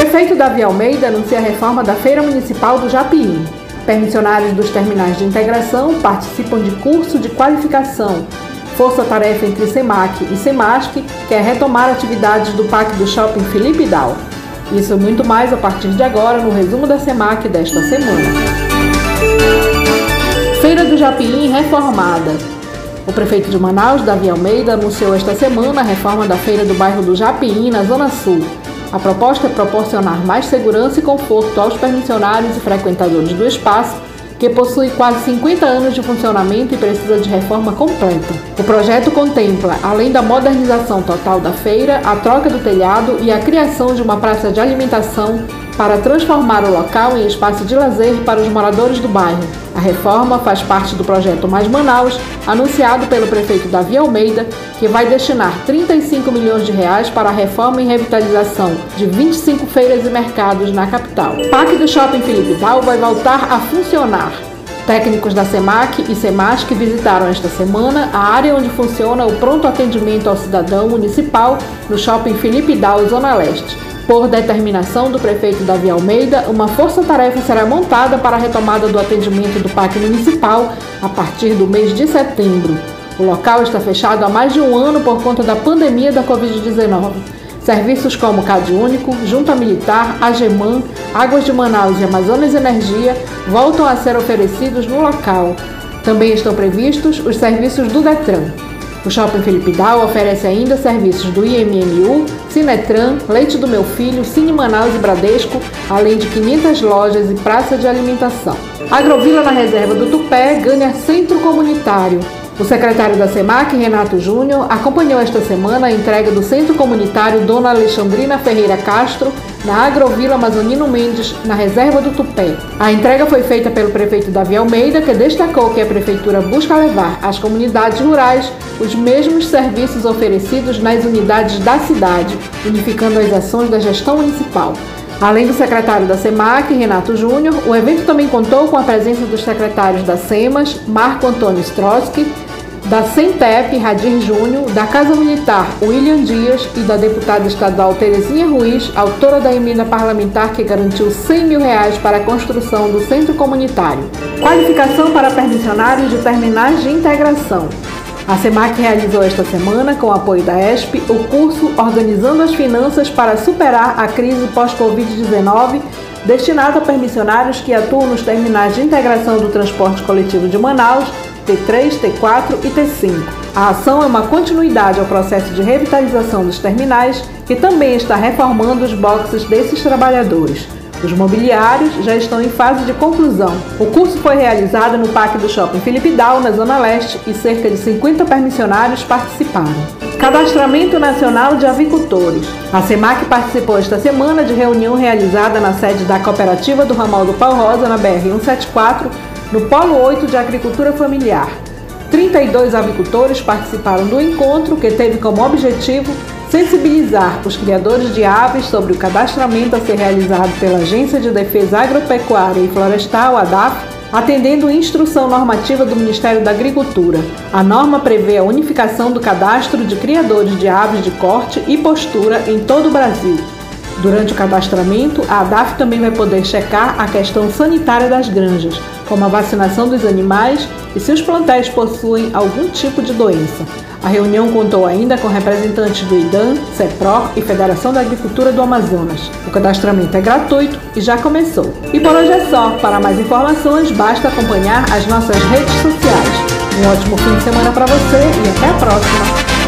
Prefeito Davi Almeida anuncia a reforma da Feira Municipal do Japiim. Permissionários dos terminais de integração participam de curso de qualificação. Força-tarefa entre SEMAC e SEMASC quer retomar atividades do Parque do Shopping Felipe Dal. Isso e muito mais a partir de agora no resumo da SEMAC desta semana. Feira do Japiim reformada. O prefeito de Manaus, Davi Almeida, anunciou esta semana a reforma da feira do bairro do Japiim, na Zona Sul. A proposta é proporcionar mais segurança e conforto aos permissionários e frequentadores do espaço, que possui quase 50 anos de funcionamento e precisa de reforma completa. O projeto contempla, além da modernização total da feira, a troca do telhado e a criação de uma praça de alimentação para transformar o local em espaço de lazer para os moradores do bairro. A reforma faz parte do projeto Mais Manaus, anunciado pelo prefeito Davi Almeida, que vai destinar 35 milhões de reais para a reforma e revitalização de 25 feiras e mercados na capital. O Parque do Shopping Felipe Dal vai voltar a funcionar. Técnicos da SEMAC e SEMASC visitaram esta semana a área onde funciona o pronto atendimento ao cidadão municipal no Shopping Felipe Dal, Zona Leste. Por determinação do prefeito Davi Almeida, uma força-tarefa será montada para a retomada do atendimento do Parque Municipal a partir do mês de setembro. O local está fechado há mais de um ano por conta da pandemia da Covid-19. Serviços como Cade Único, Junta Militar, Ageman, Águas de Manaus e Amazonas Energia voltam a ser oferecidos no local. Também estão previstos os serviços do Detran. O Shopping Felipe Dal oferece ainda serviços do IMMU, Cinetran, Leite do Meu Filho, Cine Manaus e Bradesco, além de 500 lojas e praça de alimentação. Agrovila na reserva do Tupé ganha centro comunitário. O secretário da SEMAC, Renato Júnior, acompanhou esta semana a entrega do Centro Comunitário Dona Alexandrina Ferreira Castro, na Agrovila Amazonino Mendes, na reserva do Tupé. A entrega foi feita pelo prefeito Davi Almeida, que destacou que a prefeitura busca levar às comunidades rurais os mesmos serviços oferecidos nas unidades da cidade, unificando as ações da gestão municipal. Além do secretário da SEMAC, Renato Júnior, o evento também contou com a presença dos secretários da SEMAS, Marco Antônio Strotsky, da Centep, Radir Júnior, da Casa Militar, William Dias e da deputada estadual Terezinha Ruiz, autora da emenda parlamentar que garantiu 100 mil reais para a construção do centro comunitário. Qualificação para permissionários de terminais de integração. A SEMAC realizou esta semana, com apoio da ESP, o curso Organizando as Finanças para Superar a Crise Pós-Covid-19, destinado a permissionários que atuam nos terminais de integração do transporte coletivo de Manaus T3, T4 e T5. A ação é uma continuidade ao processo de revitalização dos terminais, que também está reformando os boxes desses trabalhadores. Os mobiliários já estão em fase de conclusão. O curso foi realizado no Parque do Shopping Felipe Dal, na Zona Leste, e cerca de 50 permissionários participaram. Cadastramento Nacional de Avicultores. A SEMAC participou esta semana de reunião realizada na sede da Cooperativa do Ramal do Pau Rosa, na BR-174, no Polo 8 de Agricultura Familiar. 32 avicultores participaram do encontro, que teve como objetivo sensibilizar os criadores de aves sobre o cadastramento a ser realizado pela Agência de Defesa Agropecuária e Florestal, ADAF, atendendo instrução normativa do Ministério da Agricultura. A norma prevê a unificação do cadastro de criadores de aves de corte e postura em todo o Brasil. Durante o cadastramento, a ADAF também vai poder checar a questão sanitária das granjas, como a vacinação dos animais e se os plantéis possuem algum tipo de doença. A reunião contou ainda com representantes do IDAN, CEPRO e Federação da Agricultura do Amazonas. O cadastramento é gratuito e já começou. E por hoje é só. Para mais informações, basta acompanhar as nossas redes sociais. Um ótimo fim de semana para você e até a próxima!